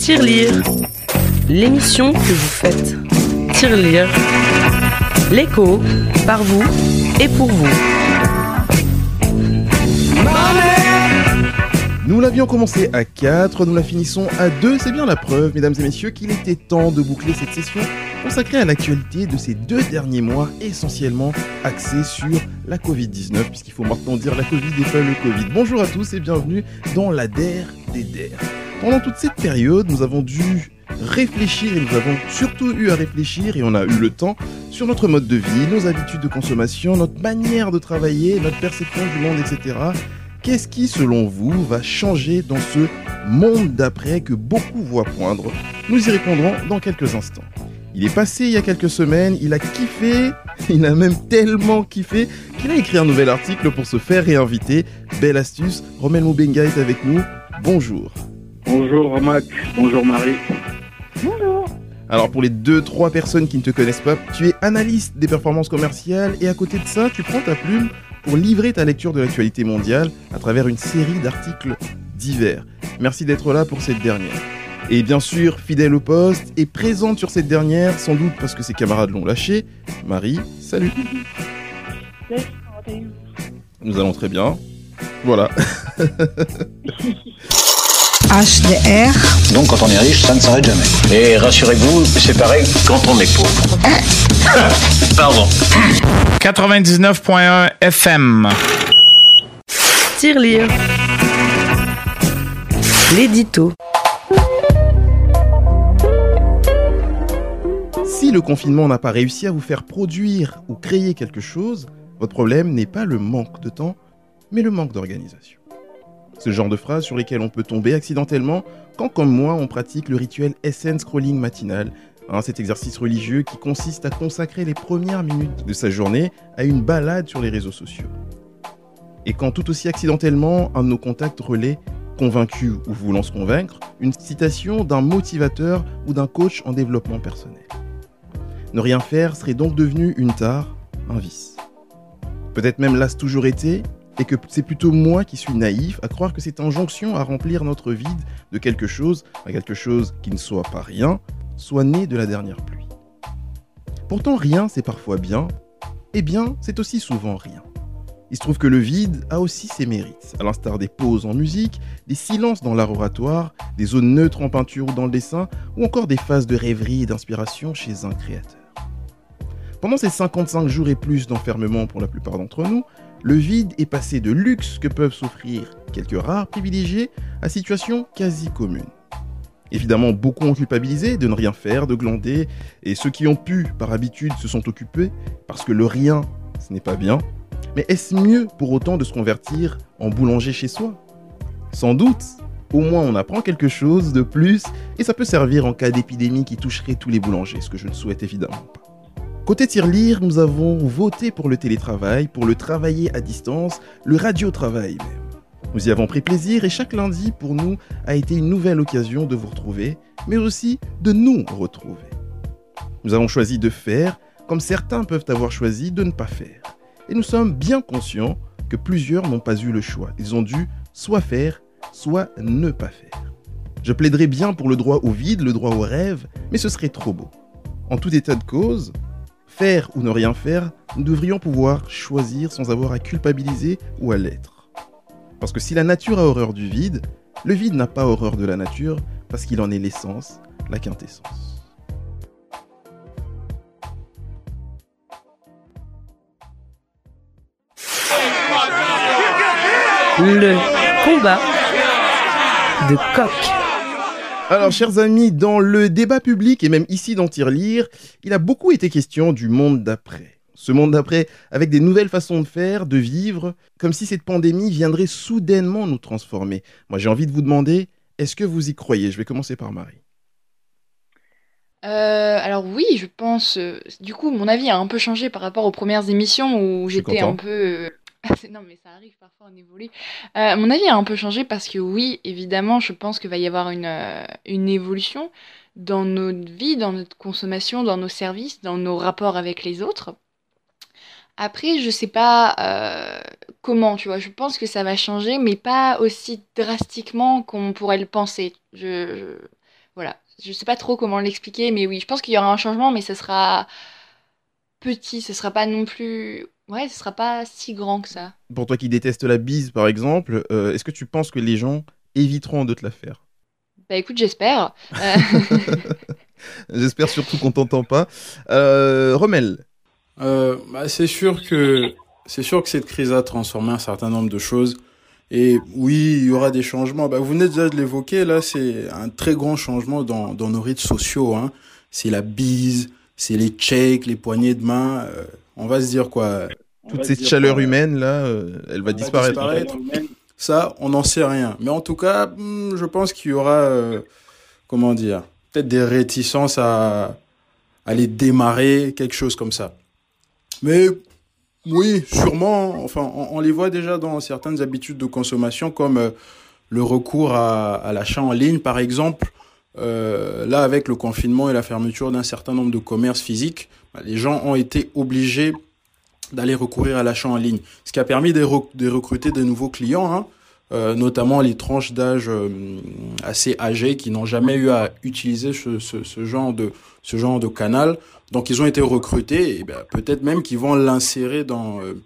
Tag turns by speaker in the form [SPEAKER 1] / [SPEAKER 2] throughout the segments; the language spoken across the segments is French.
[SPEAKER 1] Tirelire, l'émission que vous faites. Tirelire, l'écho, par vous et pour vous.
[SPEAKER 2] Nous l'avions commencé à 4, nous la finissons à 2, c'est bien la preuve, mesdames et messieurs, qu'il était temps de boucler cette session consacrée à l'actualité de ces deux derniers mois, essentiellement axée sur la Covid-19, puisqu'il faut maintenant dire la Covid et pas le Covid. Bonjour à tous et bienvenue dans la DER des DER. Pendant toute cette période, nous avons dû réfléchir et nous avons surtout eu à réfléchir et on a eu le temps sur notre mode de vie, nos habitudes de consommation, notre manière de travailler, notre perception du monde, etc. Qu'est-ce qui, selon vous, va changer dans ce monde d'après que beaucoup voient poindre? Nous y répondrons dans quelques instants. Il est passé il y a quelques semaines, il a kiffé, il a même tellement kiffé qu'il a écrit un nouvel article pour se faire réinviter. Belle astuce, Romel Moubenga est avec nous. Bonjour.
[SPEAKER 3] Bonjour Romac, bonjour Marie.
[SPEAKER 4] Bonjour.
[SPEAKER 2] Alors pour les deux trois personnes qui ne te connaissent pas, tu es analyste des performances commerciales et à côté de ça, tu prends ta plume pour livrer ta lecture de l'actualité mondiale à travers une série d'articles divers. Merci d'être là pour cette dernière. Et bien sûr, fidèle au poste et présente sur cette dernière, sans doute parce que ses camarades l'ont lâché, Marie, salut. Nous allons très bien. Voilà.
[SPEAKER 5] HDR.
[SPEAKER 6] Donc quand on est riche, ça ne s'arrête jamais. Et rassurez-vous, c'est pareil quand on est pauvre. Pardon.
[SPEAKER 7] 99.1 FM.
[SPEAKER 1] Tirelire, l'édito.
[SPEAKER 2] Si le confinement n'a pas réussi à vous faire produire ou créer quelque chose, votre problème n'est pas le manque de temps, mais le manque d'organisation. Ce genre de phrases sur lesquelles on peut tomber accidentellement quand, comme moi, on pratique le rituel SN scrolling matinal, hein, cet exercice religieux qui consiste à consacrer les premières minutes de sa journée à une balade sur les réseaux sociaux. Et quand tout aussi accidentellement, un de nos contacts relaie, convaincu ou voulant se convaincre, une citation d'un motivateur ou d'un coach en développement personnel. Ne rien faire serait donc devenu une tare, un vice. Peut-être même l'a toujours été, et que c'est plutôt moi qui suis naïf à croire que cette injonction à remplir notre vide de quelque chose, à quelque chose qui ne soit pas rien, soit né de la dernière pluie. Pourtant rien c'est parfois bien, et bien c'est aussi souvent rien. Il se trouve que le vide a aussi ses mérites, à l'instar des pauses en musique, des silences dans l'art oratoire, des zones neutres en peinture ou dans le dessin, ou encore des phases de rêverie et d'inspiration chez un créateur. Pendant ces 55 jours et plus d'enfermement pour la plupart d'entre nous, le vide est passé de luxe que peuvent s'offrir quelques rares privilégiés à situation quasi commune. Évidemment, beaucoup ont culpabilisé de ne rien faire, de glander, et ceux qui ont pu, par habitude, se sont occupés, parce que le rien, ce n'est pas bien. Mais est-ce mieux pour autant de se convertir en boulanger chez soi? Sans doute. Au moins on apprend quelque chose de plus, et ça peut servir en cas d'épidémie qui toucherait tous les boulangers, ce que je ne souhaite évidemment pas. Côté tirelire, nous avons voté pour le télétravail, pour le travailler à distance, le radiotravail même. Nous y avons pris plaisir et chaque lundi pour nous a été une nouvelle occasion de vous retrouver, mais aussi de nous retrouver. Nous avons choisi de faire comme certains peuvent avoir choisi de ne pas faire. Et nous sommes bien conscients que plusieurs n'ont pas eu le choix. Ils ont dû soit faire, soit ne pas faire. Je plaiderais bien pour le droit au vide, le droit au rêve, mais ce serait trop beau. En tout état de cause, faire ou ne rien faire, nous devrions pouvoir choisir sans avoir à culpabiliser ou à l'être. Parce que si la nature a horreur du vide, le vide n'a pas horreur de la nature parce qu'il en est l'essence, la quintessence.
[SPEAKER 1] Le combat de coq.
[SPEAKER 2] Alors, chers amis, dans le débat public et même ici dans Tirelire, il a beaucoup été question du monde d'après. Ce monde d'après avec des nouvelles façons de faire, de vivre, comme si cette pandémie viendrait soudainement nous transformer. Moi, j'ai envie de vous demander, est-ce que vous y croyez? Je vais commencer par Marie.
[SPEAKER 4] Euh, alors oui, je pense. euh, du coup, mon avis a un peu changé par rapport aux premières émissions où j'étais un peu. non, mais ça arrive parfois, on évolue. Euh, mon avis a un peu changé parce que oui, évidemment, je pense qu'il va y avoir une, euh, une évolution dans notre vie, dans notre consommation, dans nos services, dans nos rapports avec les autres. Après, je sais pas euh, comment, tu vois. Je pense que ça va changer, mais pas aussi drastiquement qu'on pourrait le penser. Je, je- voilà, je sais pas trop comment l'expliquer, mais oui, je pense qu'il y aura un changement, mais ce sera petit, ce sera pas non plus, ouais, ce sera pas si grand que ça.
[SPEAKER 2] Pour toi qui détestes la bise, par exemple, euh, est-ce que tu penses que les gens éviteront de te la faire?
[SPEAKER 4] Bah écoute, j'espère. Euh,
[SPEAKER 2] J'espère surtout qu'on t'entend pas. Euh, Rommel,
[SPEAKER 7] Euh, bah, c'est sûr que c'est sûr que cette crise a transformé un certain nombre de choses. Et oui, il y aura des changements. Bah, vous venez déjà de l'évoquer, là, c'est un très grand changement dans, dans nos rites sociaux. Hein. C'est la bise, c'est les checks, les poignées de main. Euh, on va se dire quoi
[SPEAKER 2] toute cette chaleur
[SPEAKER 7] quoi,
[SPEAKER 2] humaine, là, euh, elle va
[SPEAKER 7] va
[SPEAKER 2] disparaître.
[SPEAKER 7] Ça, on n'en sait rien. Mais en tout cas, hmm, je pense qu'il y aura, euh, comment dire, peut-être des réticences à, les démarrer, quelque chose comme ça. Mais oui, sûrement, enfin, on, on les voit déjà dans certaines habitudes de consommation, comme euh, le recours à, à l'achat en ligne, par exemple. Euh, là, avec le confinement et la fermeture d'un certain nombre de commerces physiques, bah, les gens ont été obligés d'aller recourir à l'achat en ligne, ce qui a permis de, rec- de recruter de nouveaux clients, hein, euh, notamment les tranches d'âge euh, assez âgées qui n'ont jamais eu à utiliser ce, ce, ce genre de ce genre de canal. Donc ils ont été recrutés et ben, peut-être même qu'ils vont l'insérer dans euh,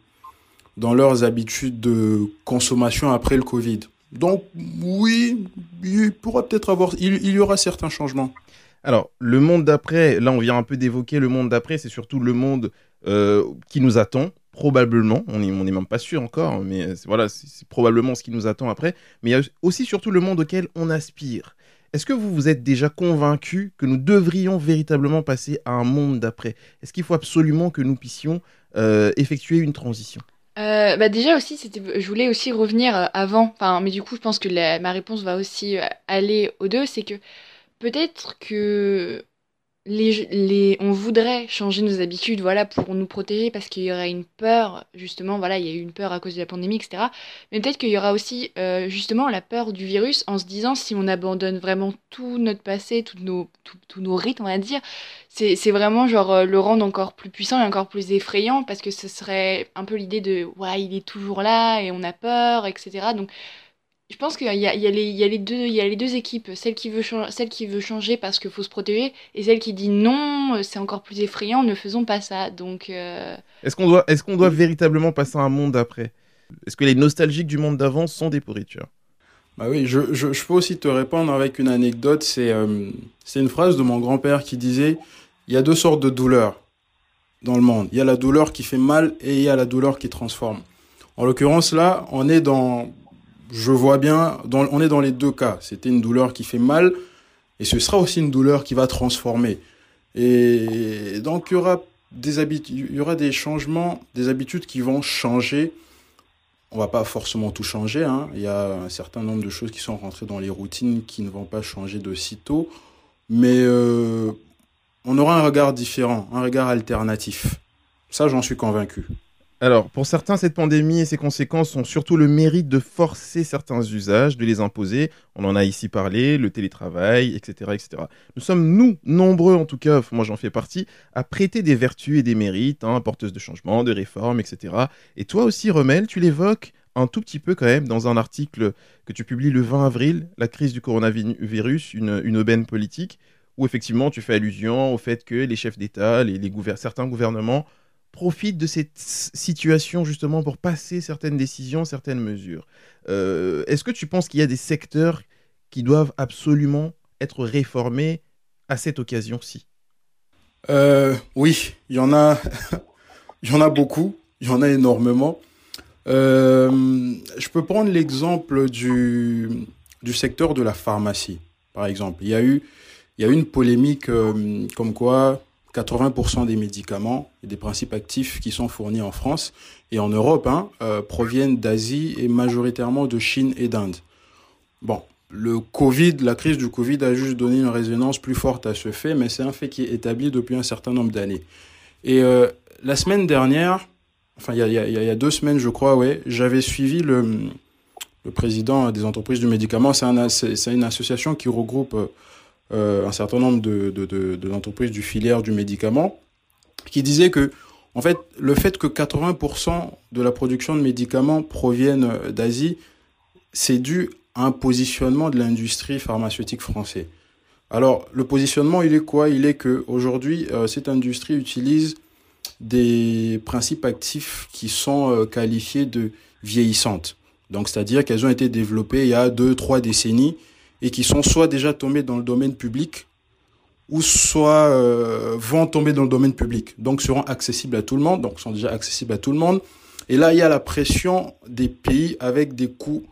[SPEAKER 7] dans leurs habitudes de consommation après le Covid. Donc oui, il pourra peut-être avoir, il, y aura certains changements.
[SPEAKER 2] Alors, le monde d'après, là on vient un peu d'évoquer le monde d'après, c'est surtout le monde euh, qui nous attend, probablement, on n'est est même pas sûr encore, mais euh, voilà, c'est c'est probablement ce qui nous attend après, mais il y a aussi surtout le monde auquel on aspire. Est-ce que vous vous êtes déjà convaincu que nous devrions véritablement passer à un monde d'après? Est-ce qu'il faut absolument que nous puissions euh, effectuer une transition?
[SPEAKER 4] Euh, bah déjà aussi, c'était, je voulais aussi revenir euh, avant, enfin, mais du coup, je pense que la- ma réponse va aussi euh, aller aux deux, c'est que peut-être que les, les, on voudrait changer nos habitudes, voilà, pour nous protéger, parce qu'il y aurait une peur, justement, voilà, il y a eu une peur à cause de la pandémie, etc. Mais peut-être qu'il y aura aussi, euh, justement, la peur du virus, en se disant, si on abandonne vraiment tout notre passé, tous nos, tous nos rites, on va dire, c'est c'est vraiment genre euh, le rendre encore plus puissant et encore plus effrayant parce que ce serait un peu l'idée de ouais il est toujours là et on a peur etc donc je pense qu'il y a, y les, il y a les deux il y a les deux équipes celle qui veut changer celle qui veut changer parce qu'il faut se protéger et celle qui dit non euh, c'est encore plus effrayant ne faisons pas ça donc euh,
[SPEAKER 2] Est-ce qu'on doit, est qu'on doit véritablement passer à un monde d'après Est-ce que les nostalgiques du monde d'avant sont des pourritures?
[SPEAKER 7] Bah oui, je, je, je peux aussi te répondre avec une anecdote. C'est euh, c'est une phrase de mon grand-père qui disait il y a deux sortes de douleurs dans le monde. Il y a la douleur qui fait mal et il y a la douleur qui transforme. En l'occurrence, là, on est dans, je vois bien, on est dans les deux cas. C'était une douleur qui fait mal et ce sera aussi une douleur qui va transformer. Et donc, il y aura des habitudes, y aura des changements, des habitudes qui vont changer on va pas forcément tout changer. Hein. Il y a un certain nombre de choses qui sont rentrées dans les routines qui ne vont pas changer de sitôt. Mais euh, on aura un regard différent, un regard alternatif. Ça, j'en suis convaincu.
[SPEAKER 2] Alors, pour certains, cette pandémie et ses conséquences ont surtout le mérite de forcer certains usages, de les imposer. On en a ici parlé, le télétravail, etc. etc. Nous sommes, nous, nombreux en tout cas, moi j'en fais partie, à prêter des vertus et des mérites, hein, porteuses de changements, de réformes, etc. Et toi aussi, Remel, tu l'évoques un tout petit peu quand même dans un article que tu publies le 20 avril, La crise du coronavirus, une, aubaine politique, où effectivement tu fais allusion au fait que les chefs d'État, certains gouvernements profitent de cette situation justement pour passer certaines décisions, certaines mesures. Euh, Est-ce que tu penses qu'il y a des secteurs qui doivent absolument être réformés à cette occasion-ci?
[SPEAKER 7] Euh, oui, il y en a, y en a beaucoup, il y en a énormément. Euh, je peux prendre l'exemple du, du secteur de la pharmacie, par exemple. Il y a eu, il y a eu une polémique comme quoi 80% des médicaments et des principes actifs qui sont fournis en France et en Europe hein, euh, proviennent d'Asie et majoritairement de Chine et d'Inde. Bon, le Covid, la crise du Covid a juste donné une résonance plus forte à ce fait, mais c'est un fait qui est établi depuis un certain nombre d'années. Et euh, la semaine dernière, enfin il y a, deux semaines je crois, ouais, j'avais suivi le, président des entreprises du médicament. C'est une association qui regroupe euh, un certain nombre de, de, de, de entreprises du filière du médicament, qui disait que en fait le fait que 80% de la production de médicaments proviennent d'Asie, c'est dû à un positionnement de l'industrie pharmaceutique français. Alors, le positionnement, il est quoi? Il est que aujourd'hui, euh, cette industrie utilise des principes actifs qui sont euh, qualifiés de vieillissantes. Donc, c'est-à-dire qu'elles ont été développées il y a deux, trois décennies et qui sont soit déjà tombées dans le domaine public ou soit euh, vont tomber dans le domaine public. Donc, seront accessibles à tout le monde. Donc, sont déjà accessibles à tout le monde. Et là, il y a la pression des pays avec des coûts,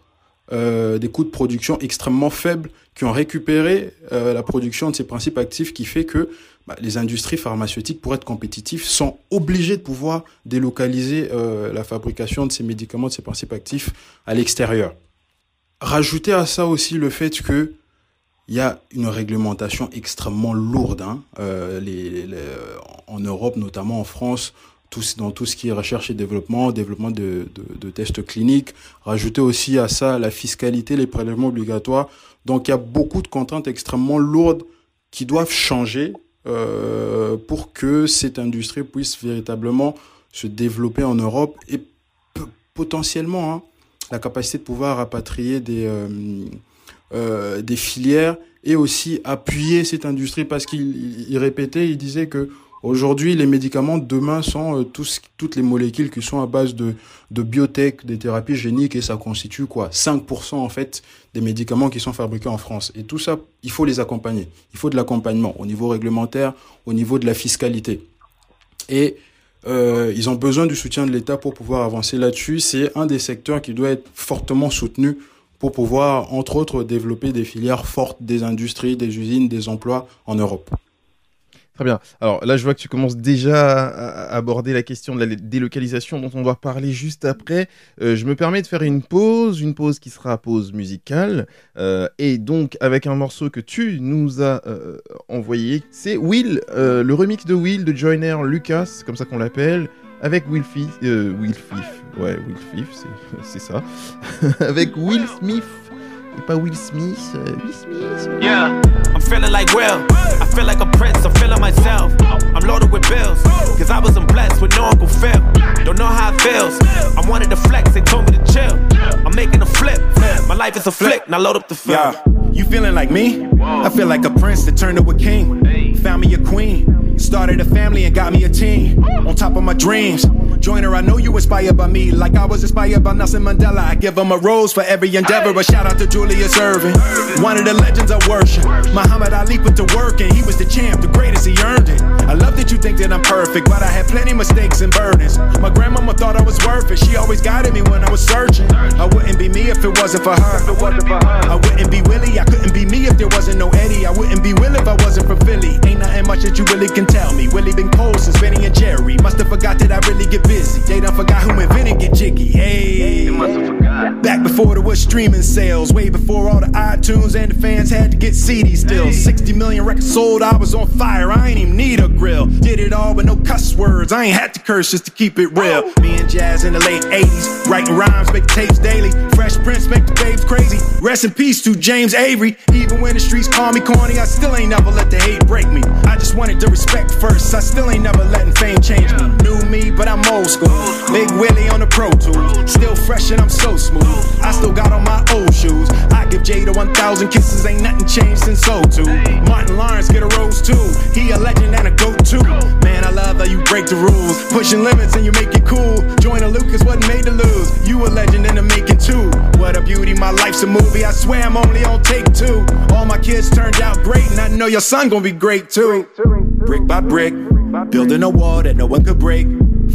[SPEAKER 7] euh, de production extrêmement faibles qui ont récupéré euh, la production de ces principes actifs qui fait que bah, les industries pharmaceutiques, pour être compétitifs, sont obligées de pouvoir délocaliser la fabrication de ces médicaments, de ces principes actifs à l'extérieur. Rajouter à ça aussi le fait que il y a une réglementation extrêmement lourde. Hein. Euh, en Europe, notamment en France, dans tout ce qui est recherche et développement, développement de, tests cliniques. Rajouter aussi à ça la fiscalité, les prélèvements obligatoires. Donc il y a beaucoup de contraintes extrêmement lourdes qui doivent changer euh, pour que cette industrie puisse véritablement se développer en Europe et potentiellement hein, la capacité de pouvoir rapatrier des, euh, euh, des filières et aussi appuyer cette industrie parce qu'il il répétait, il disait que Aujourd'hui, les médicaments demain sont euh, toutes les molécules qui sont à base de, de biotech, des thérapies géniques, et ça constitue quoi? 5% en fait des médicaments qui sont fabriqués en France. Et tout ça, il faut les accompagner. Il faut de l'accompagnement au niveau réglementaire, au niveau de la fiscalité. Et euh, ils ont besoin du soutien de l'État pour pouvoir avancer là-dessus. C'est un des secteurs qui doit être fortement soutenu pour pouvoir, entre autres, développer des filières fortes, des industries, des usines, des emplois en Europe.
[SPEAKER 2] Très bien. Alors là, je vois que tu commences déjà à aborder la question de la délocalisation dont on doit parler juste après. Euh, je me permets de faire une pause, une pause qui sera pause musicale. Euh, et donc, avec un morceau que tu nous as euh, envoyé, c'est Will, le remix de Will de Joyner Lucas, comme ça qu'on l'appelle, avec Will Fif. Will. Ouais, Will c'est ça. avec Will Smith. Et pas Will Smith, euh, Will Smith.
[SPEAKER 8] Yeah, I'm feeling like Will. I feel like a prince, I'm feeling myself. I'm loaded with bills, cause I wasn't blessed with no Uncle Phil. Don't know how it feels. I wanted to flex, they told me to chill. I'm making a flip. My life is a flick, now load up the film.
[SPEAKER 9] Yeah, you feeling like me? I feel like a prince that turned to a king. Found me a queen. Started a family and got me a team. On top of my dreams. Joiner, I know you inspired by me, like I was inspired by Nelson Mandela. I give him a rose for every endeavor. A shout out to Julius Irving, one of the legends I worship. Muhammad Ali put to work and he was the champ, the greatest, he earned it. I love that you think that I'm perfect, but I had plenty mistakes and burdens. My grandmama thought I was worth it, she always guided me when I was searching. I wouldn't be me if it wasn't for her. I wouldn't be Willie, I couldn't be me if there wasn't no Eddie. I wouldn't be Will if I wasn't from Philly. Ain't nothing much that you really can tell me. Willie been cold since Benny and Jerry. Must have forgot that I really get busy. They done forgot who invented get jiggy. Hey, back before there was streaming sales, way before all the iTunes and the fans had to get CD still. 60 million records sold, I was on fire. I ain't even need a grill. Did it all with no cuss words. I ain't had to curse just to keep it real. Me and Jazz in the late 80s, writing rhymes, make tapes daily. Fresh Prince make the babes crazy. Rest in peace to James Avery. Even when the streets call me corny, I still ain't never let the hate break me. I just wanted the respect first. I still ain't never letting fame change me. New me, but I'm old school. Big Willie on the Pro Tools. Still fresh and I'm so smooth. I still got on my old shoes. I give Jada 1,000 kisses, ain't nothing changed since 02. Martin Lawrence get a rose too. He a legend and a goat too. Man, I love how you break the rules. Pushing limits and you make it cool. Join a Lucas wasn't made to lose. You a legend in the making too. What a beauty, my life's a movie. I swear I'm only on take two. All my kids turned out great, and I know your son gonna be great too. Brick by brick, building a wall that no one could break.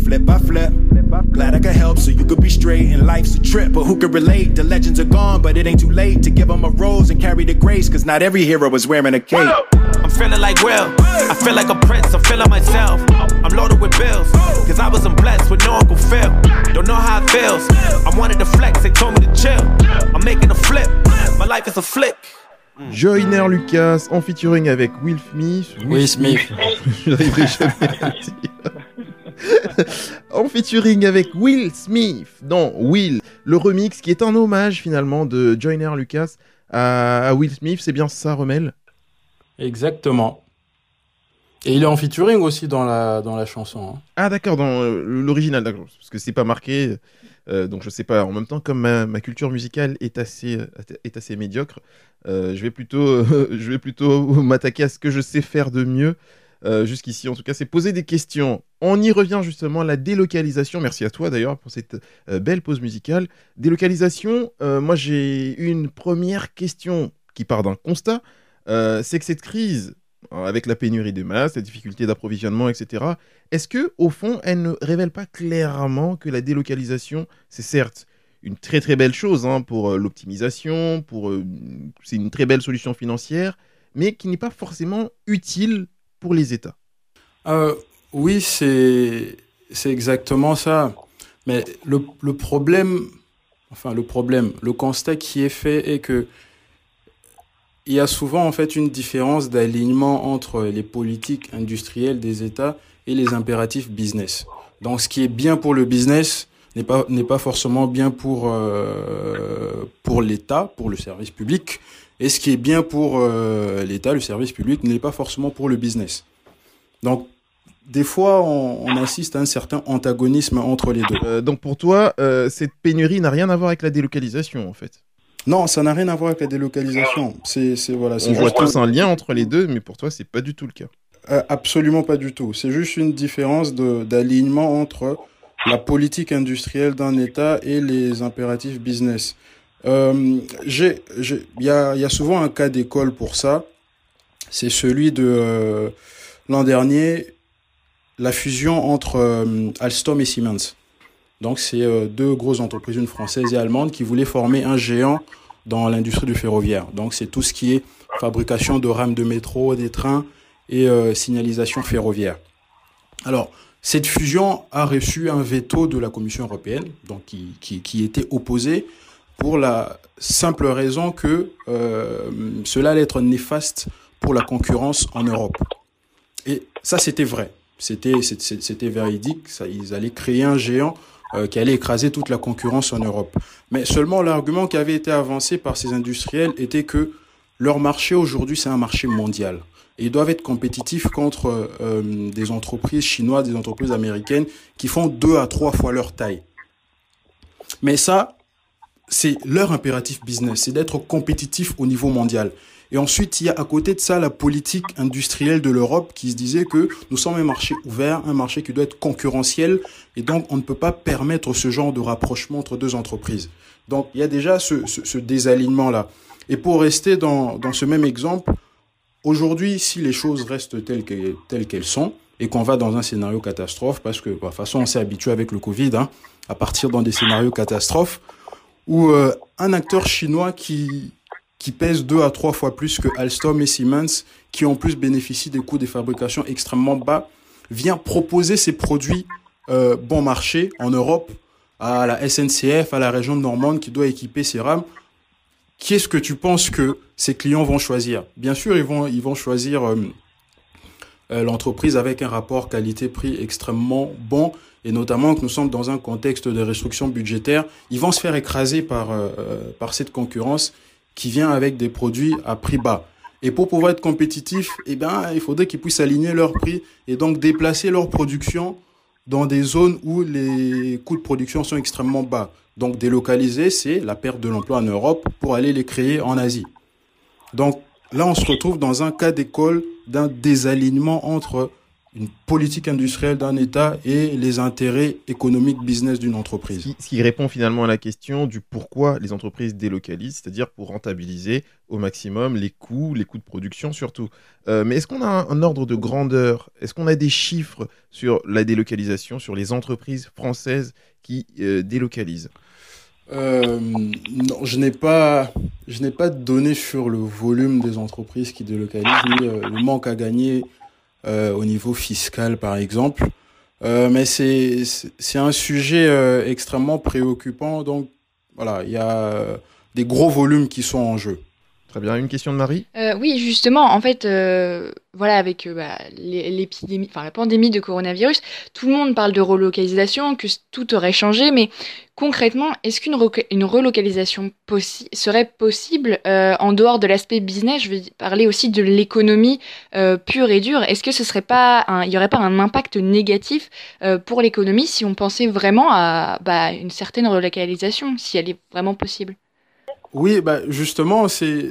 [SPEAKER 9] Flip by flip. Glad I could help so you could be straight and life's a trip. But who could relate? The legends are gone, but it ain't too late to give them a rose and carry the grace. Cause not every hero is wearing a cape.
[SPEAKER 8] I'm feeling like Will. I feel like a prince, I'm feeling myself. I'm loaded with bills, cause I wasn't blessed with no Uncle Phil. Don't know how it feels. I wanted to flex, they told me to chill. I'm making a flip, my life is a flick.
[SPEAKER 2] Joyner Lucas en featuring avec Will Smith.
[SPEAKER 7] Will Smith.
[SPEAKER 2] J'arriverai jamais à le dire. En featuring avec Will Smith dans Will, le remix qui est un hommage finalement de Joyner Lucas à, à Will Smith. C'est bien ça, Remel
[SPEAKER 7] Exactement. Et il est en featuring aussi dans la, dans la chanson. hein.
[SPEAKER 2] Ah d'accord, dans euh, l'original, d'accord. Parce que c'est pas marqué. Euh, donc je sais pas, en même temps, comme ma, ma culture musicale est assez, est assez médiocre, euh, je vais plutôt, je vais plutôt m'attaquer à ce que je sais faire de mieux. Euh, Jusqu'ici, en tout cas, c'est poser des questions. On y revient justement, la délocalisation. Merci à toi d'ailleurs pour cette euh, belle pause musicale. Délocalisation, euh, moi j'ai une première question qui part d'un constat. C'est que cette crise, avec la pénurie des masses, la difficulté d'approvisionnement, etc., est-ce que, au fond, elle ne révèle pas clairement que la délocalisation, c'est certes une très très belle chose hein, pour l'optimisation, pour c'est une très belle solution financière, mais qui n'est pas forcément utile pour les États.
[SPEAKER 7] Euh, oui, c'est exactement ça. Mais le, le problème, enfin le problème, le constat qui est fait est que il y a souvent en fait une différence d'alignement entre les politiques industrielles des États et les impératifs business. Donc ce qui est bien pour le business n'est pas pas forcément bien pour euh, pour l'État, pour le service public, et ce qui est bien pour euh, l'État, le service public n'est pas forcément pour le business. Donc des fois, on, on assiste à un certain antagonisme entre les deux.
[SPEAKER 2] Euh, donc pour toi, euh, cette pénurie n'a rien à voir avec la délocalisation en fait?
[SPEAKER 7] Non, ça n'a rien à voir avec la délocalisation. C'est, voilà,
[SPEAKER 2] On voit tous un lien entre les deux, mais pour toi, c'est pas du tout le cas.
[SPEAKER 7] Absolument pas du tout. C'est juste une différence d'alignement entre la politique industrielle d'un État et les impératifs business. Euh, il y a, souvent un cas d'école pour ça. C'est celui de euh, l'an dernier, la fusion entre euh, Alstom et Siemens. Donc, c'est deux grosses entreprises, une française et allemande, qui voulaient former un géant dans l'industrie du ferroviaire. Donc, c'est tout ce qui est fabrication de rames de métro, des trains et signalisation ferroviaire. Alors, cette fusion a reçu un veto de la Commission européenne, donc qui, qui, qui était opposé pour la simple raison que euh, cela allait être néfaste pour la concurrence en Europe. Et ça, c'était vrai. C'était, c'était, c'était véridique. Ça, ils allaient créer un géant euh, qui allait écraser toute la concurrence en Europe. Mais seulement l'argument qui avait été avancé par ces industriels était que leur marché aujourd'hui, c'est un marché mondial. Ils doivent être compétitifs contre euh, des entreprises chinoises, des entreprises américaines qui font deux à trois fois leur taille. Mais ça, c'est leur impératif business, c'est d'être compétitif au niveau mondial. Et ensuite, il y a à côté de ça la politique industrielle de l'Europe qui se disait que nous sommes un marché ouvert, un marché qui doit être concurrentiel, et donc on ne peut pas permettre ce genre de rapprochement entre deux entreprises. Donc il y a déjà ce, ce, ce désalignement-là. Et pour rester dans, dans ce même exemple, aujourd'hui, si les choses restent telles qu'elles sont, et qu'on va dans un scénario catastrophe, parce que bah, de toute façon on s'est habitué avec le Covid hein, à partir dans des scénarios catastrophes, où euh, un acteur chinois qui, qui pèse deux à trois fois plus que Alstom et Siemens, qui en plus bénéficient des coûts de fabrication extrêmement bas, vient proposer ses produits euh, bon marché en Europe à la SNCF, à la région normande qui doit équiper ses rames. Qui est-ce que tu penses que ces clients vont choisir? Bien sûr, ils vont, ils vont choisir euh, l'entreprise avec un rapport qualité-prix extrêmement bon et notamment que nous sommes dans un contexte de restriction budgétaire, ils vont se faire écraser par, euh, par cette concurrence qui vient avec des produits à prix bas. Et pour pouvoir être compétitif, eh ben, il faudrait qu'ils puissent aligner leurs prix et donc déplacer leur production dans des zones où les coûts de production sont extrêmement bas. Donc délocaliser, c'est la perte de l'emploi en Europe pour aller les créer en Asie. Donc là, on se retrouve dans un cas d'école d'un désalignement entre une politique industrielle d'un État et les intérêts économiques business d'une entreprise.
[SPEAKER 2] Ce qui, répond finalement à la question du pourquoi les entreprises délocalisent, c'est-à-dire pour rentabiliser au maximum les coûts, les coûts de production surtout. Euh, mais est-ce qu'on a un, un ordre de grandeur? Est-ce qu'on a des chiffres sur la délocalisation, sur les entreprises françaises qui euh, délocalisent?
[SPEAKER 7] Euh, non, je n'ai pas, je n'ai pas de données sur le volume des entreprises qui délocalisent, ni euh, le manque à gagner euh, au niveau fiscal, par exemple. Euh, mais c'est, c'est un sujet euh, extrêmement préoccupant. Donc, voilà, il y a des gros volumes qui sont en jeu.
[SPEAKER 2] Très bien, une question de Marie?
[SPEAKER 4] Euh, oui, justement, en fait, euh, voilà, avec euh, bah, l'é- l'épidémie, enfin la pandémie de coronavirus, tout le monde parle de relocalisation, que tout aurait changé, mais concrètement, est-ce qu'une relocalisation serait possible en dehors de l'aspect business? Je vais parler aussi de l'économie pure et dure. Est-ce que ce serait pas, il y aurait pas un impact négatif pour l'économie si on pensait vraiment à bah, une certaine relocalisation, si elle est vraiment possible?
[SPEAKER 7] Oui, bah justement, c'est,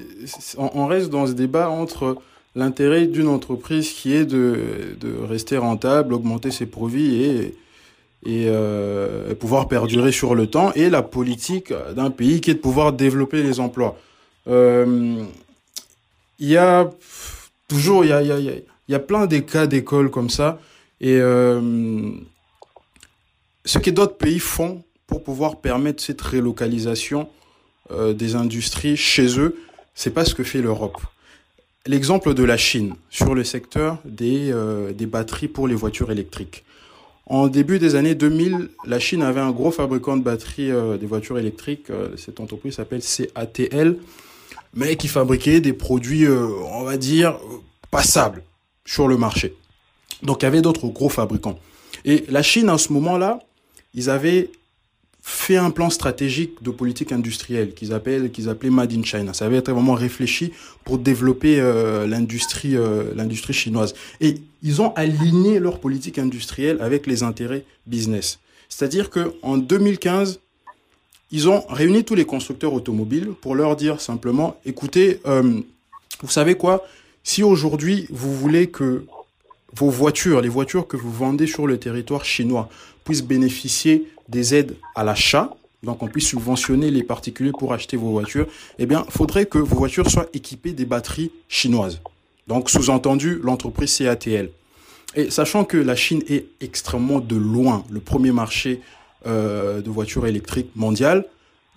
[SPEAKER 7] on reste dans ce débat entre l'intérêt d'une entreprise qui est de, de rester rentable, augmenter ses profits et, et euh, pouvoir perdurer sur le temps, et la politique d'un pays qui est de pouvoir développer les emplois. Euh, Il y a toujours, il y a, y a, y a- plein des cas d'écoles comme ça, et euh, ce que d'autres pays font pour pouvoir permettre cette relocalisation euh, des industries chez eux, c'est pas ce que fait l'Europe. L'exemple de la Chine sur le secteur des, euh, des batteries pour les voitures électriques. En début des années 2000, la Chine avait un gros fabricant de batteries euh, des voitures électriques. cette entreprise s'appelle CATL, mais qui fabriquait des produits, on va dire, passables sur le marché. Donc il y avait d'autres gros fabricants. Et la Chine, à ce moment-là, ils avaient fait un plan stratégique de politique industrielle qu'ils appellent qu'ils appelaient Made in China. Ça avait été vraiment réfléchi pour développer euh, l'industrie euh, l'industrie chinoise. Et ils ont aligné leur politique industrielle avec les intérêts business. C'est-à-dire que en 2015, ils ont réuni tous les constructeurs automobiles pour leur dire simplement écoutez, euh, vous savez quoi? Si aujourd'hui vous voulez que vos voitures, les voitures que vous vendez sur le territoire chinois, puissent bénéficier des aides à l'achat, donc on puisse subventionner les particuliers pour acheter vos voitures, eh bien, faudrait que vos voitures soient équipées des batteries chinoises. Donc, sous-entendu, l'entreprise CATL. Et sachant que la Chine est extrêmement de loin le premier marché euh, de voitures électriques mondial,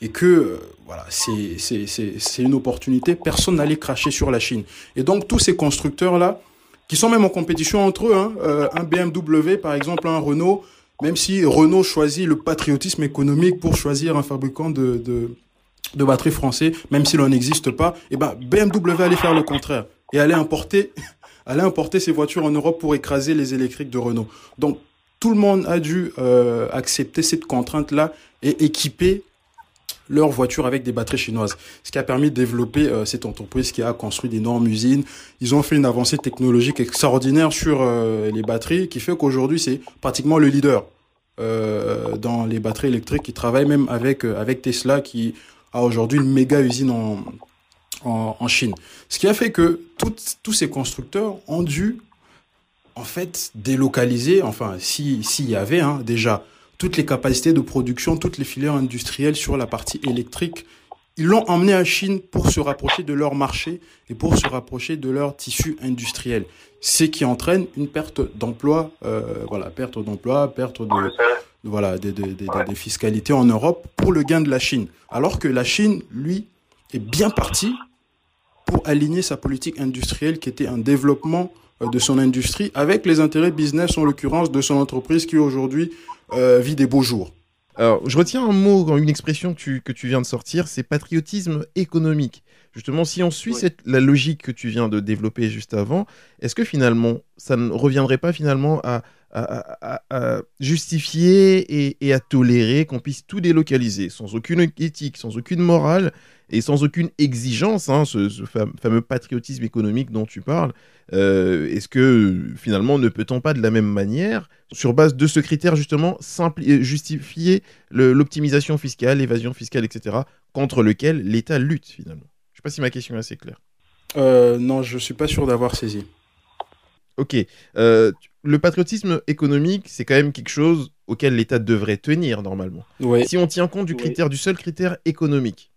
[SPEAKER 7] et que euh, voilà, c'est une opportunité, personne n'allait cracher sur la Chine. Et donc tous ces constructeurs là, qui sont même en compétition entre eux, hein, euh, un BMW par exemple, un Renault, même si Renault choisit le patriotisme économique pour choisir un fabricant de, de, de batteries français, même s'il n'en existe pas, et ben BMW allait faire le contraire et allait importer, allait importer ses voitures en Europe pour écraser les électriques de Renault. Donc tout le monde a dû euh, accepter cette contrainte-là et équiper leurs voitures avec des batteries chinoises, ce qui a permis de développer euh, cette entreprise qui a construit d'énormes usines. Ils ont fait une avancée technologique extraordinaire sur euh, les batteries, qui fait qu'aujourd'hui c'est pratiquement le leader euh, dans les batteries électriques. Ils travaillent même avec avec Tesla, qui a aujourd'hui une méga usine en, en Chine. Ce qui a fait que toutes, tous ces constructeurs ont dû en fait délocaliser, enfin si s'il y avait hein, déjà toutes les capacités de production, toutes les filières industrielles sur la partie électrique. Ils l'ont emmené à Chine pour se rapprocher de leur marché et pour se rapprocher de leur tissu industriel. Ce qui entraîne une perte d'emploi, euh, voilà, perte d'emploi, perte de, voilà, des fiscalités en Europe pour le gain de la Chine. Alors que la Chine, lui, est bien parti pour aligner sa politique industrielle qui était un développement euh, de son industrie avec les intérêts business, en l'occurrence, de son entreprise qui aujourd'hui euh, vit des beaux jours.
[SPEAKER 2] Alors, je retiens un mot, une expression que tu, que tu viens de sortir, c'est patriotisme économique. Justement, si on suit cette, la logique que tu viens de développer juste avant, est-ce que finalement, ça ne reviendrait pas finalement à, à, à- à justifier et, et à tolérer qu'on puisse tout délocaliser sans aucune éthique, sans aucune morale et sans aucune exigence, hein, ce, ce fam- fameux patriotisme économique dont tu parles euh, Est-ce que finalement, ne peut-on pas de la même manière, sur base de ce critère justement, justifier l'optimisation fiscale, l'évasion fiscale, etc., contre lequel l'État lutte finalement? Je sais pas si ma question est assez claire.
[SPEAKER 7] Euh, non, je suis pas sûr d'avoir saisi.
[SPEAKER 2] Ok. Euh, le patriotisme économique, c'est quand même quelque chose auquel l'État devrait tenir normalement. Si on tient compte du seul critère économique,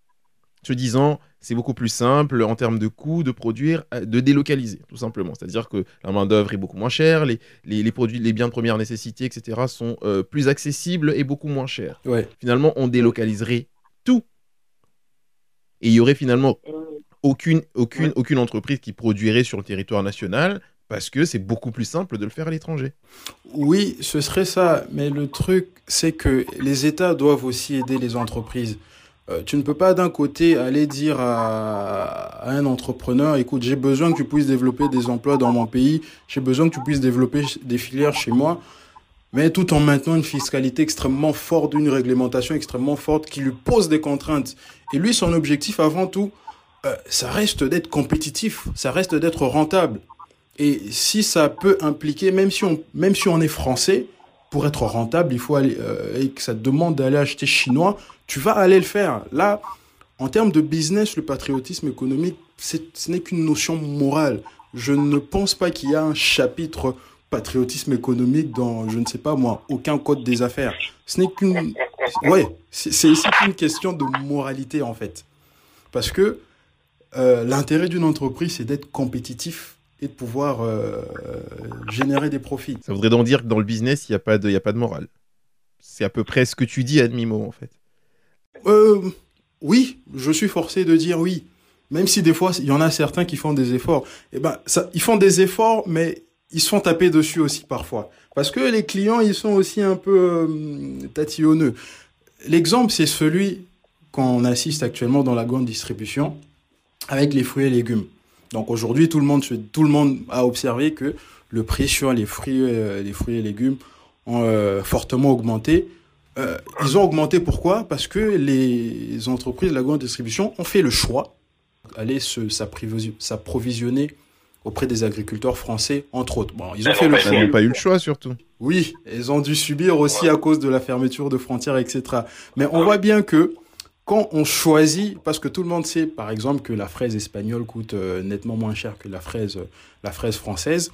[SPEAKER 2] se disant c'est beaucoup plus simple en termes de coûts de produire, euh, de délocaliser, tout simplement. C'est-à-dire que la main-d'œuvre est beaucoup moins chère, les, les, les produits, les biens de première nécessité, etc., sont euh, plus accessibles et beaucoup moins chers.
[SPEAKER 7] Ouais.
[SPEAKER 2] Finalement, on délocaliserait tout. Et il y aurait finalement aucune, aucune, aucune entreprise qui produirait sur le territoire national parce que c'est beaucoup plus simple de le faire à l'étranger.
[SPEAKER 7] Oui, ce serait ça. Mais le truc, c'est que les États doivent aussi aider les entreprises. Euh, tu ne peux pas d'un côté aller dire à, un entrepreneur, écoute, j'ai besoin que tu puisses développer des emplois dans mon pays, j'ai besoin que tu puisses développer des filières chez moi, mais tout en maintenant une fiscalité extrêmement forte, une réglementation extrêmement forte qui lui pose des contraintes. Et lui, son objectif avant tout, euh, ça reste d'être compétitif, ça reste d'être rentable. Et si ça peut impliquer, même si on, même si on est français, pour être rentable, il faut aller, euh, et que ça te demande d'aller acheter chinois, tu vas aller le faire. Là, en termes de business, le patriotisme économique, ce n'est qu'une notion morale. Je ne pense pas qu'il y a un chapitre patriotisme économique dans, je ne sais pas moi, aucun code des affaires. Ce n'est qu'une, ouais, c'est une question de moralité en fait. Parce que euh, l'intérêt d'une entreprise, c'est d'être compétitif et de pouvoir euh, générer des profits.
[SPEAKER 2] Ça voudrait donc dire que dans le business, il n'y a, pas de, a pas de morale. C'est à peu près ce que tu dis à demi-mot, en fait.
[SPEAKER 7] Euh, oui, je suis forcé de dire oui. Même si des fois, il y en a certains qui font des efforts. Eh ben, ça, ils font des efforts, mais ils se font taper dessus aussi parfois. Parce que les clients, ils sont aussi un peu euh, tatillonneux. L'exemple, c'est celui qu'on assiste actuellement dans la grande distribution avec les fruits et légumes. Donc aujourd'hui, tout le monde, tout le monde a observé que le prix sur les fruits, euh, les fruits et légumes ont euh, fortement augmenté. Euh, ils ont augmenté pourquoi? Parce que les entreprises de la grande distribution ont fait le choix d'aller s'approvisionner auprès des agriculteurs français, entre autres. Bon, ils ont fait le choix.
[SPEAKER 2] Ils n'ont pas eu le choix, surtout.
[SPEAKER 7] Oui, ils ont dû subir aussi à cause de la fermeture de frontières, etc. Mais on voit bien que quand on choisit, parce que tout le monde sait, par exemple, que la fraise espagnole coûte euh, nettement moins cher que la fraise, la fraise française,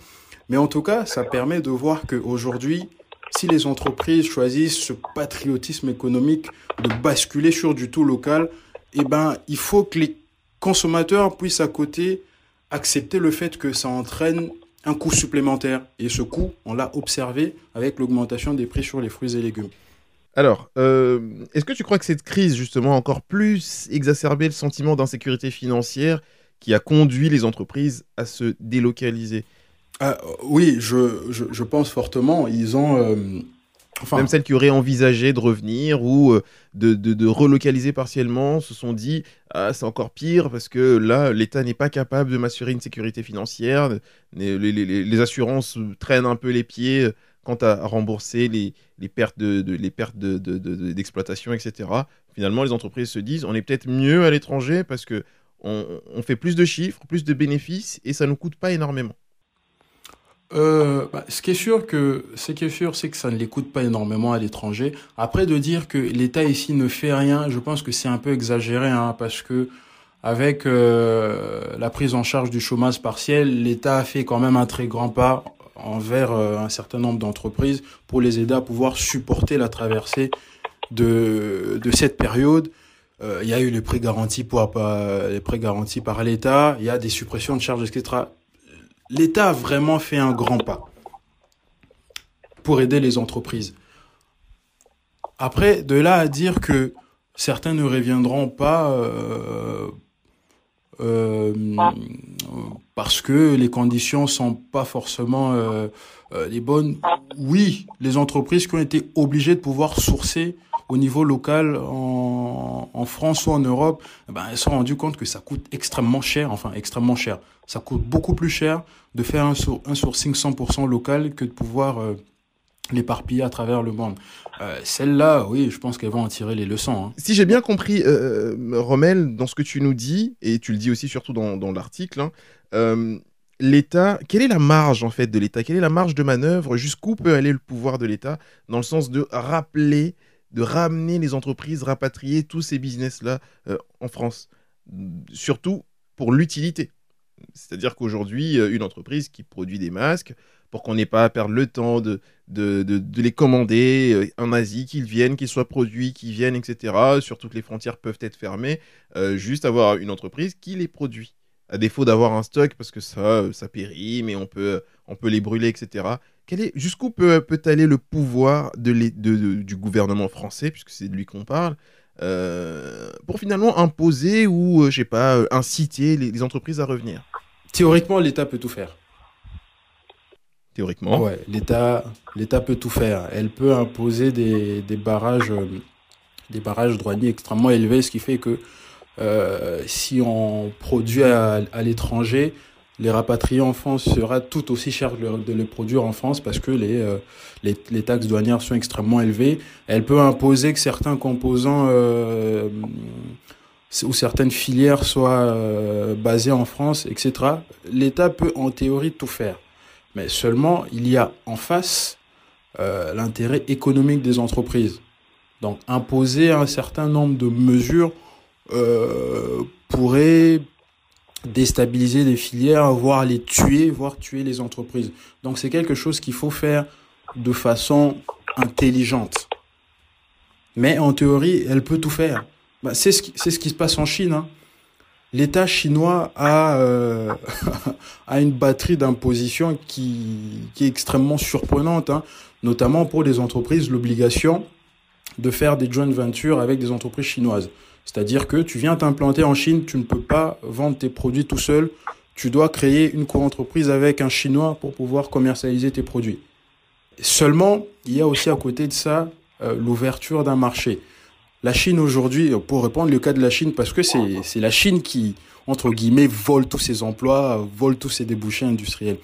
[SPEAKER 7] mais en tout cas, ça permet de voir qu'aujourd'hui, si les entreprises choisissent ce patriotisme économique de basculer sur du tout local, eh ben, il faut que les consommateurs puissent à côté accepter le fait que ça entraîne un coût supplémentaire. Et ce coût, on l'a observé avec l'augmentation des prix sur les fruits et légumes.
[SPEAKER 2] Alors, euh, est-ce que tu crois que cette crise, justement, a encore plus exacerbé le sentiment d'insécurité financière qui a conduit les entreprises à se délocaliser?
[SPEAKER 7] Ah, Oui, je, pense fortement. Ils ont... Euh,
[SPEAKER 2] enfin... Même celles qui auraient envisagé de revenir ou euh, de, relocaliser partiellement se sont dit ah, c'est encore pire parce que là, l'État n'est pas capable de m'assurer une sécurité financière. Les, les, assurances traînent un peu les pieds quant à rembourser les, pertes de, pertes d'exploitation, etc. Finalement, les entreprises se disent on est peut-être mieux à l'étranger parce que on, fait plus de chiffres, plus de bénéfices et ça ne nous coûte pas énormément.
[SPEAKER 7] Euh, bah, ce qui est sûr que ce qui est sûr, c'est que ça ne les coûte pas énormément à l'étranger. Après, de dire que l'État ici ne fait rien, je pense que c'est un peu exagéré, hein, parce que avec euh, la prise en charge du chômage partiel, l'État a fait quand même un très grand pas envers euh, un certain nombre d'entreprises pour les aider à pouvoir supporter la traversée de, de cette période. Euh, il y a eu les prêts garantis pour les prêts garantis par l'État, il y a des suppressions de charges, etc. L'État a vraiment fait un grand pas pour aider les entreprises. Après, de là à dire que certains ne reviendront pas euh, euh, parce que les conditions sont pas forcément euh, euh, les bonnes. Oui, les entreprises qui ont été obligées de pouvoir sourcer au niveau local en, en France ou en Europe, eh ben, elles se sont rendues compte que ça coûte extrêmement cher, enfin extrêmement cher. Ça coûte beaucoup plus cher de faire un, un sourcing 100% local que de pouvoir euh, l'éparpiller à travers le monde. Euh, Celles-là, oui, je pense qu'elles vont en tirer les leçons. Hein.
[SPEAKER 2] Si j'ai bien compris, euh, euh, Rommel, dans ce que tu nous dis, et tu le dis aussi surtout dans, dans l'article, hein, euh, l'État, quelle est la marge en fait de l'État? Quelle est la marge de manœuvre? Jusqu'où peut aller le pouvoir de l'État dans le sens de rappeler, de ramener les entreprises, rapatrier tous ces business-là en France? Surtout pour l'utilité. C'est-à-dire qu'aujourd'hui, une entreprise qui produit des masques, pour qu'on n'ait pas à perdre le temps de, de, de, les commander euh, en Asie, qu'ils viennent, qu'ils soient produits, qu'ils viennent, etc. Surtout que les frontières peuvent être fermées. Euh, juste avoir une entreprise qui les produit. À défaut d'avoir un stock, parce que ça, euh, ça périt, mais on peut, on peut les brûler, etc. jusqu'où peut, peut aller le pouvoir de, de, du gouvernement français, puisque c'est de lui qu'on parle, pour finalement imposer ou, je sais pas, inciter les entreprises à revenir?
[SPEAKER 7] Théoriquement, l'État peut tout faire l'État, l'État peut tout faire. Elle peut imposer des, des barrages euh, des barrages douaniers extrêmement élevés, ce qui fait que euh, si on produit à, à l'étranger, les rapatrier en France sera tout aussi cher de, le- produire en France parce que les, euh, les, les taxes douanières sont extrêmement élevées. Elle peut imposer que certains composants ou certaines filières soient basées en France, etc. L'État peut en théorie tout faire. Mais seulement, il y a en face euh, l'intérêt économique des entreprises. Donc, imposer un certain nombre de mesures euh, pourrait déstabiliser les filières, voire les tuer, voire tuer les entreprises. Donc, c'est quelque chose qu'il faut faire de façon intelligente. Mais en théorie, elle peut tout faire. Bah, c'est ce qui, c'est ce qui se passe en Chine. Hein. L'État chinois a, euh, a une batterie d'imposition qui, qui est extrêmement surprenante, hein, notamment pour les entreprises, l'obligation de faire des joint ventures avec des entreprises chinoises. C'est-à-dire que tu viens t'implanter en Chine, tu ne peux pas vendre tes produits tout seul, tu dois créer une co-entreprise avec un Chinois pour pouvoir commercialiser tes produits. Seulement, il y a aussi à côté de ça euh, l'ouverture d'un marché. La Chine aujourd'hui, pour répondre le cas de la Chine, parce que c'est la Chine qui, entre guillemets, vole tous ses emplois, vole tous ses débouchés industriels.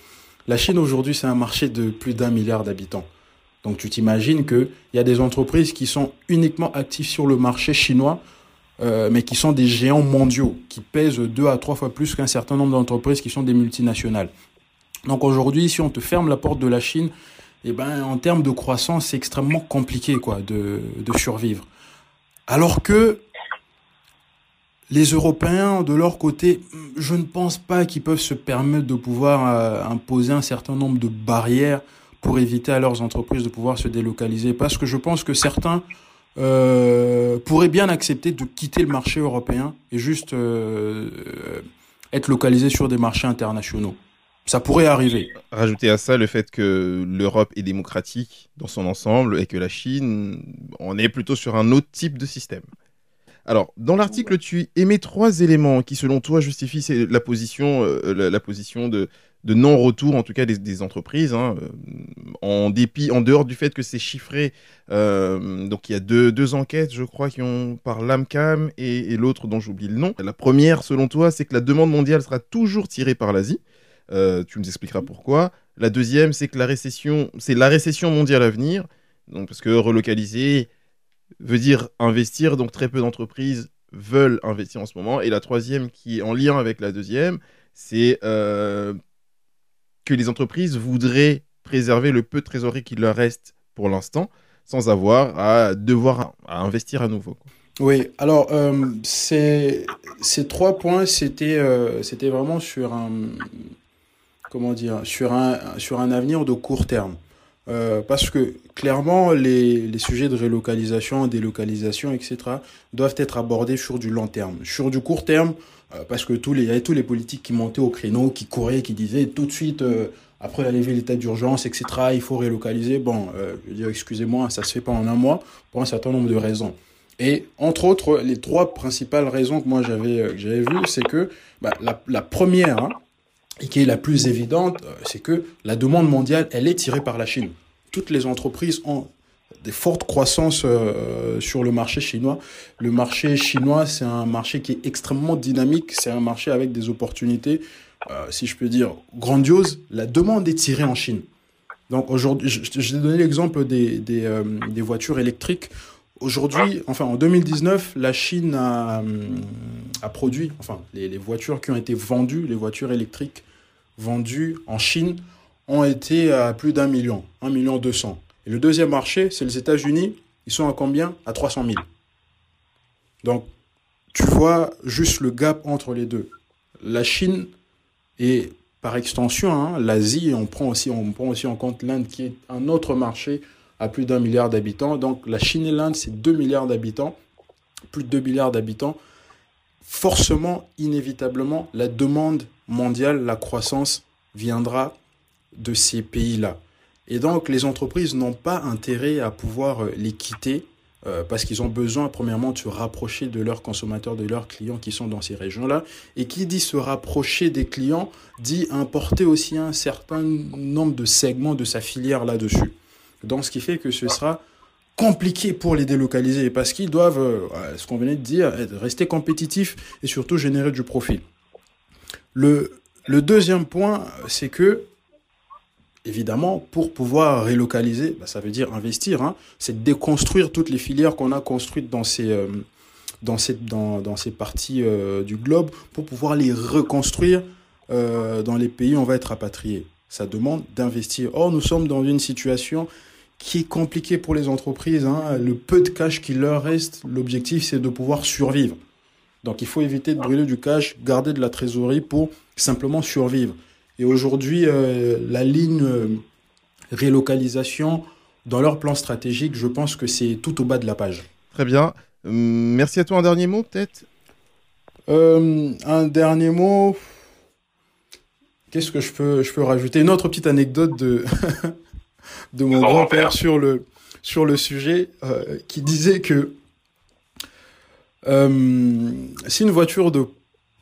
[SPEAKER 7] La Chine aujourd'hui, c'est un marché de plus d'un milliard d'habitants. Donc tu t'imagines qu'il y a des entreprises qui sont uniquement actives sur le marché chinois, euh, mais qui sont des géants mondiaux, qui pèsent deux à trois fois plus qu'un certain nombre d'entreprises qui sont des multinationales. Donc aujourd'hui, si on te ferme la porte de la Chine, eh ben, en termes de croissance, c'est extrêmement compliqué quoi, de, de survivre. Alors que les Européens, de leur côté, je ne pense pas qu'ils peuvent se permettre de pouvoir euh, imposer un certain nombre de barrières pour éviter à leurs entreprises de pouvoir se délocaliser. Parce que je pense que certains euh, pourraient bien accepter de quitter le marché européen et juste euh, être localisés sur des marchés internationaux. Ça pourrait arriver.
[SPEAKER 2] Rajouter à ça le fait que l'Europe est démocratique dans son ensemble et que la Chine, on est plutôt sur un autre type de système. Alors, dans l'article, tu émets trois éléments qui, selon toi, justifient la position, euh, la, position de, non-retour, en tout cas des, entreprises, hein, euh, en dépit, en dehors du fait que c'est chiffré. euh, donc, il y a deux, enquêtes, je crois, qui ont par l'AMCAM et l'autre dont j'oublie le nom. La première, selon toi, c'est que la demande mondiale sera toujours tirée par l'Asie. Euh, tu nous expliqueras pourquoi. La deuxième, c'est que la récession, c'est la récession mondiale à venir. Donc, parce que relocaliser veut dire investir, donc très peu d'entreprises veulent investir en ce moment. Et la troisième, qui est en lien avec la deuxième, c'est euh, que les entreprises voudraient préserver le peu de trésorerie qu'il leur reste pour l'instant, sans avoir à devoir investir à nouveau.
[SPEAKER 7] Oui, alors euh, ces trois points, c'était vraiment sur un comment dire sur un sur un avenir de court terme. Euh, parce que clairement, les, les sujets de relocalisation, délocalisation, etc., doivent être abordés sur du long terme. Sur du court terme, euh, parce que tous les, il y avait tous les politiques qui montaient au créneau, qui couraient, qui disaient tout de suite, euh, après la levée de l'état d'urgence, etc., il faut relocaliser. Bon, euh, excusez-moi, ça se fait pas en un mois, pour un certain nombre de raisons. Et entre autres, les trois principales raisons que moi j'avais euh, j'avais vues, c'est que bah, la, la première, hein, et qui est la plus évidente, euh, c'est que la demande mondiale, elle est tirée par la Chine. Toutes les entreprises ont des fortes croissances euh, sur le marché chinois. Le marché chinois, c'est un marché qui est extrêmement dynamique, c'est un marché avec des opportunités, euh, si je peux dire, grandioses. La demande est tirée en Chine. Donc aujourd'hui, je, je- je donner l'exemple des, euh, des voitures électriques. Aujourd'hui, enfin en 2019, la Chine a, a produit, enfin les, les voitures qui ont été vendues, les voitures électriques vendues en Chine ont été à plus d'un million, un million deux cents. Et le deuxième marché, c'est les États-Unis. Ils sont à combien? À 300 000. Donc, tu vois juste le gap entre les deux. La Chine et par extension, hein, l'Asie, on prend aussi, on prend aussi en compte l'Inde qui est un autre marché à plus d'un milliard d'habitants. Donc, la Chine et l'Inde, c'est 2 milliards d'habitants, plus de 2 milliards d'habitants. Forcément, inévitablement, la demande mondiale, la croissance viendra de ces pays-là. Et donc, les entreprises n'ont pas intérêt à pouvoir euh, les quitter euh, parce qu'ils ont besoin, premièrement, de se rapprocher de leurs consommateurs, de leurs clients qui sont dans ces régions-là. Et qui dit se rapprocher des clients, dit importer aussi un certain nombre de segments de sa filière là-dessus. Donc, ce qui fait que ce sera compliqué pour les délocaliser parce qu'ils doivent, euh, ce qu'on venait de dire, rester compétitifs et surtout générer du profit. Le, deuxième point, c'est que, évidemment, pour pouvoir relocaliser, bah, ça veut dire investir, hein, c'est déconstruire toutes les filières qu'on a construites dans ces, euh, dans dans, dans ces parties euh, du globe pour pouvoir les reconstruire dans les pays où on va être rapatrié. Ça demande d'investir. Or, nous sommes dans une situation qui est compliqué pour les entreprises. Hein. Le peu de cash qui leur reste, l'objectif, c'est de pouvoir survivre. Donc, il faut éviter de brûler du cash, garder de la trésorerie pour simplement survivre. Et aujourd'hui, euh, la ligne euh, relocalisation, dans leur plan stratégique, je pense que c'est tout au bas de la page.
[SPEAKER 2] Très bien. Hum, merci à toi. Un dernier mot, peut-être?
[SPEAKER 7] Euh, Un dernier mot. Qu'est-ce que je peux, je peux rajouter? Une autre petite anecdote de, de mon grand-père sur le, sur le sujet, euh, qui disait que euh, si une voiture de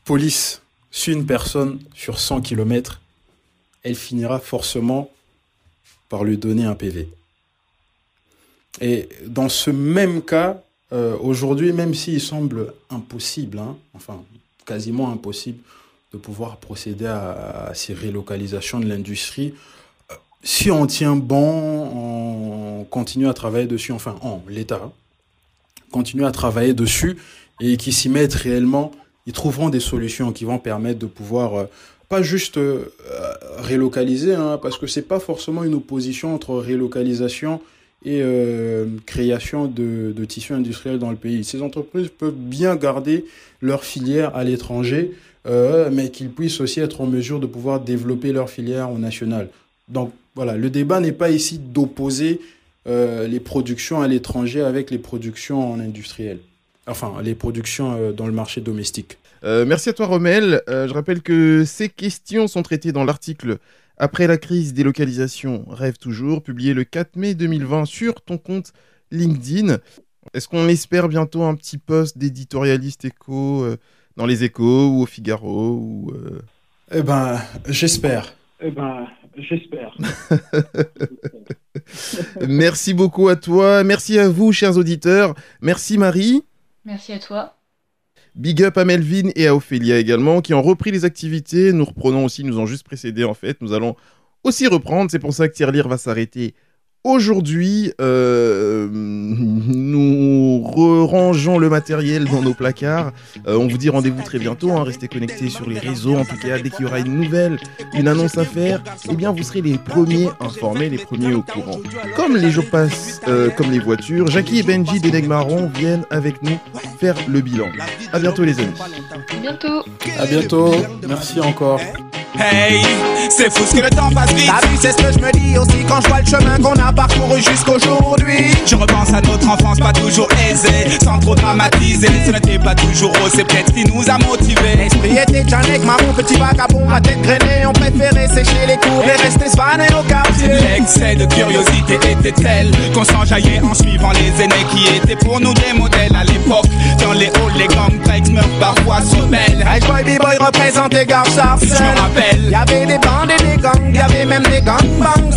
[SPEAKER 7] police suit une personne sur 100 km, elle finira forcément par lui donner un PV. Et dans ce même cas, euh, aujourd'hui, même s'il semble impossible, hein, enfin quasiment impossible, de pouvoir procéder à, à ces relocalisations de l'industrie, si on tient bon, on continue à travailler dessus, enfin, l'État, continue à travailler dessus et qui s'y mettent réellement, ils trouveront des solutions qui vont permettre de pouvoir euh, pas juste euh, relocaliser, hein, parce que c'est pas forcément une opposition entre relocalisation et euh, création de, de tissus industriels dans le pays. Ces entreprises peuvent bien garder leur filière à l'étranger, mais qu'ils puissent aussi être en mesure de pouvoir développer leur filière au national. Donc voilà, le débat n'est pas ici d'opposer euh, les productions à l'étranger avec les productions en industriel. Enfin, les productions euh, dans le marché domestique.
[SPEAKER 2] Euh, merci à toi, Romel. je rappelle que ces questions sont traitées dans l'article Après la crise, délocalisation, rêve toujours, publié le 4 mai 2020 sur ton compte LinkedIn. Est-ce qu'on espère bientôt un petit poste d'éditorialiste éco dans les échos ou au Figaro ou,
[SPEAKER 7] Eh ben, j'espère.
[SPEAKER 3] Eh ben, J'espère.
[SPEAKER 2] Merci beaucoup à toi. Merci à vous, chers auditeurs. Merci Marie.
[SPEAKER 4] Merci à toi.
[SPEAKER 2] Big up à Melvin et à Ophélia également, qui ont repris les activités. Nous reprenons aussi, nous ont juste précédé en fait. Nous allons aussi reprendre. C'est pour ça que Lire va s'arrêter Aujourd'hui, euh, nous rangeons le matériel dans nos placards. Euh, on vous dit rendez-vous très bientôt. Hein. Restez connectés sur les réseaux. En tout cas, dès qu'il y aura une nouvelle, une annonce à faire, eh bien, vous serez les premiers informés, les premiers au courant. Comme les jours passent, euh, comme les voitures, Jackie et Benji des Marron viennent avec nous faire le bilan. À bientôt, les amis.
[SPEAKER 4] À bientôt.
[SPEAKER 7] À bientôt. Merci encore.
[SPEAKER 10] Hey, c'est fou ce que le temps passe vite. C'est ce que je me dis aussi quand je vois le chemin qu'on a parcouru jusqu'aujourd'hui. Je repense à notre enfance pas toujours aisée, sans trop dramatiser. Ce n'était pas toujours haut, c'est peut-être ce qui nous a motivés. L'esprit était Janek, marron, petit vagabond, la tête grainée. On préférait sécher les cours et rester spanné au quartier. L'excès de curiosité était tel qu'on s'enjaillait en suivant les aînés qui étaient pour nous des modèles à l'époque. Dans les halls, les gang breaks meurent parfois sur belle. Hey boy, b-boy représente les gars Je me rappelle il Y avait des bandes et des gangs, y avait même des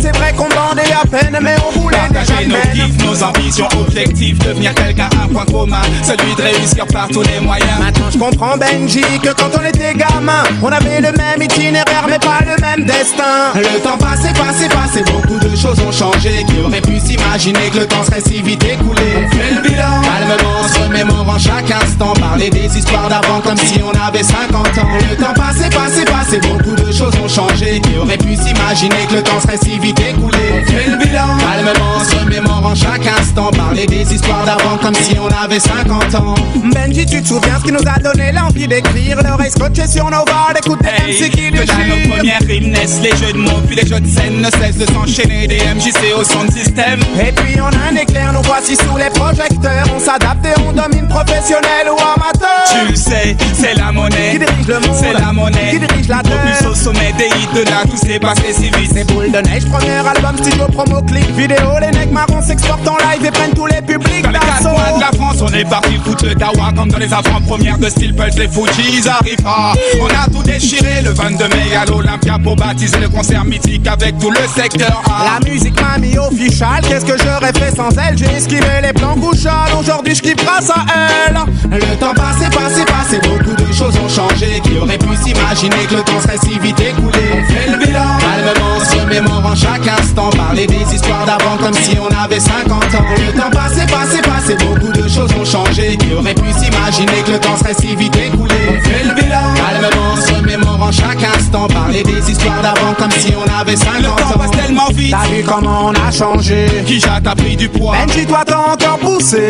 [SPEAKER 10] C'est vrai qu'on bandait à peine, mais on voulait Partager nos kiffs, nos ambitions, objectifs, devenir quelqu'un, un point commun, celui de réussir par tous les moyens. Maintenant je comprends Benji que quand on était gamin, on avait le même itinéraire, mais pas le même destin. Le temps passé, passé, passé, beaucoup de choses ont changé. Qui aurait pu s'imaginer que le temps serait si vite écoulé? On fait le bilan, calmement, se remémorant chaque instant, parler des histoires d'avant comme si on avait 50 ans. Le temps passé, passé, passé, beaucoup de choses ont changé. Qui aurait pu s'imaginer que le temps serait si vite écoulé On fait le bilan, calmement, se remémorant chaque instant. Parler des histoires d'avant comme si on avait 50 ans. Benji, tu te souviens ce qui nous a donné l'envie d'écrire L'oreille scotchée sur nos voiles, d'écouter hey, MC qui déchire. nos premières rimes naissent les jeux de mots, puis les jeux de scène ne cessent de s'enchaîner. Des MJC au son de système. Et puis on a un éclair, nous voici sous les projecteurs. On s'adapte et on domine professionnel ou amateur. Tu le sais, c'est la monnaie. Qui dirige le monde, c'est la monnaie. Qui dirige la terre. Au sommet des hits de la tout s'est passé si vite. Boule de neige, premier album, studio, promo, clip, vidéo. Les mecs marrons s'exportent en live et prennent tous les publics Dans les quatre coins de la France, on est parti foutre le dawa comme dans les avant-premières de Steel Pulse, les Fujis arrivent. Ah, on a tout déchiré le 22 mai à l'Olympia pour baptiser le concert mythique avec tout le secteur A. La musique m'a mis official, qu'est-ce que j'aurais fait sans elle? J'ai esquivé les plans couchales, aujourd'hui je kiffe grâce à elle. Le temps passé, passé, passé, beaucoup de choses ont changé. Qui aurait pu s'imaginer que le temps serait si vite écoulé On fait le bilan, calmement, se mémorant chaque instant. Parler des histoires d'avant comme si on avait 50 ans. Le temps passé, passé, passé, beaucoup de choses ont changé. Qui aurait pu s'imaginer que le temps serait si vite écoulé? On fait le bilan, calmement, se mémorant chaque instant. Parler des histoires d'avant comme si on avait 50 ans. Le temps passe tellement vite. T'as vu comment on a changé Qui t'a pris du poids? Benji, toi t'as encore poussé.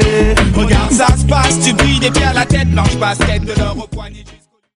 [SPEAKER 10] Regarde, ça se passe, tu brilles des pieds à la tête, blanche basket de l'or au poignet.